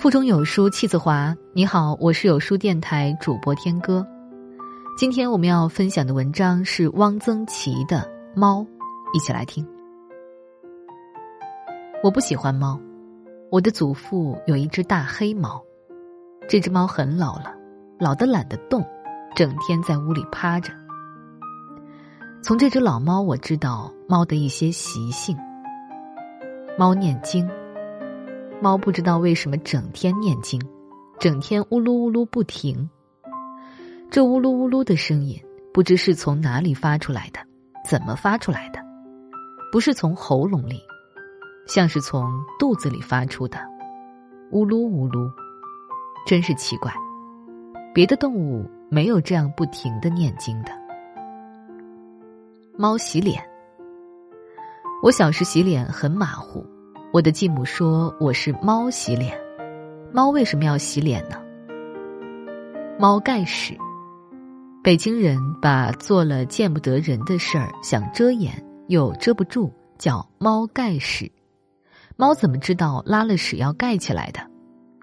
腹中有书气自华。你好，我是有书电台主播天歌。今天我们要分享的文章是汪曾祺的《猫》，一起来听。我不喜欢猫，我的祖父有一只大黑猫，这只猫很老了，老的懒得动，整天在屋里趴着。从这只老猫，我知道猫的一些习性。猫念经，猫不知道为什么整天念经，整天呜噜呜噜不停。这呜噜呜噜的声音，不知是从哪里发出来的，怎么发出来的？不是从喉咙里，像是从肚子里发出的，呜噜呜噜，真是奇怪。别的动物没有这样不停的念经的。猫洗脸，我小时洗脸很马虎，我的继母说我是猫洗脸。猫为什么要洗脸呢？猫盖屎。北京人把做了见不得人的事儿，想遮掩又遮不住，叫猫盖屎。猫怎么知道拉了屎要盖起来的？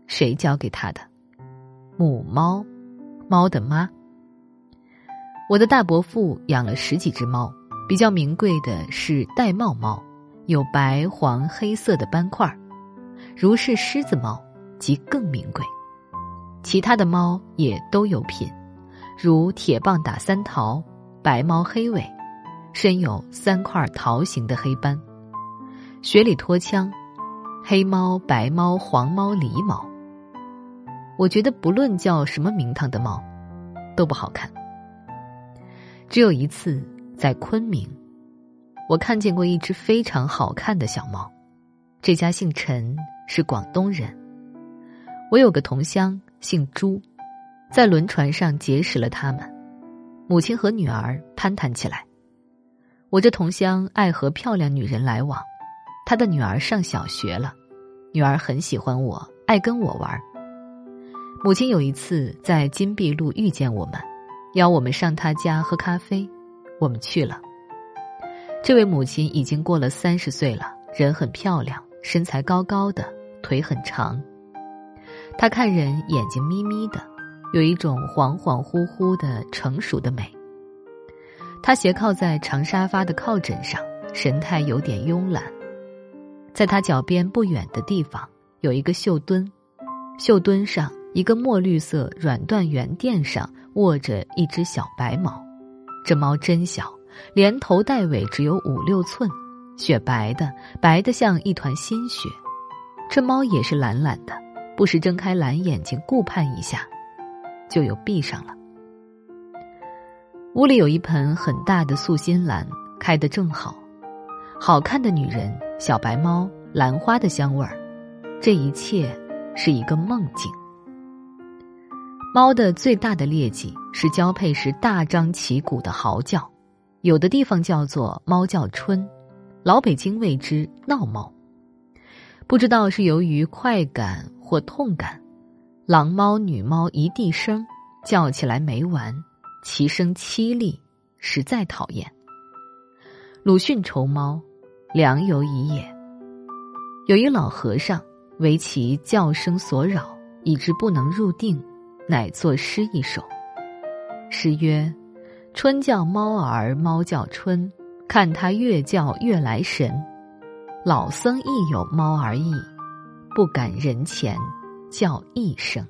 谁教给他的？母猫，猫的妈。我的大伯父养了十几只猫，比较名贵的是玳瑁猫，有白、黄、黑色的斑块儿；如是狮子猫，即更名贵。其他的猫也都有品。如铁棒打三桃，白猫黑尾，身有三块桃形的黑斑，雪里脱枪，黑猫、白猫、黄猫、狸猫。我觉得不论叫什么名堂的猫，都不好看。只有一次在昆明，我看见过一只非常好看的小猫，这家姓陈，是广东人。我有个同乡姓朱。在轮船上结识了他们，母亲和女儿攀谈起来。我这同乡爱和漂亮女人来往，他的女儿上小学了，女儿很喜欢我，爱跟我玩。母亲有一次在金碧路遇见我们，邀我们上他家喝咖啡，我们去了。这位母亲已经过了三十岁了，人很漂亮，身材高高的，腿很长。她看人眼睛眯眯的。有一种恍恍惚惚的成熟的美。她斜靠在长沙发的靠枕上，神态有点慵懒。在她脚边不远的地方有一个绣墩，绣墩上一个墨绿色软缎圆垫上卧着一只小白猫。这猫真小，连头带尾只有五六寸，雪白的，白的像一团新雪。这猫也是懒懒的，不时睁开蓝眼睛顾盼一下。就又闭上了。屋里有一盆很大的素心兰，开得正好。好看的女人，小白猫，兰花的香味儿，这一切是一个梦境。猫的最大的劣迹是交配时大张旗鼓的嚎叫，有的地方叫做“猫叫春”，老北京谓之“闹猫”。不知道是由于快感或痛感。狼猫、女猫一地声，叫起来没完，其声凄厉，实在讨厌。鲁迅愁猫，良由已也。有一老和尚为其叫声所扰，以致不能入定，乃作诗一首。诗曰：“春叫猫儿，猫叫春，看它越叫越来神。老僧亦有猫儿意，不敢人前。”叫一声。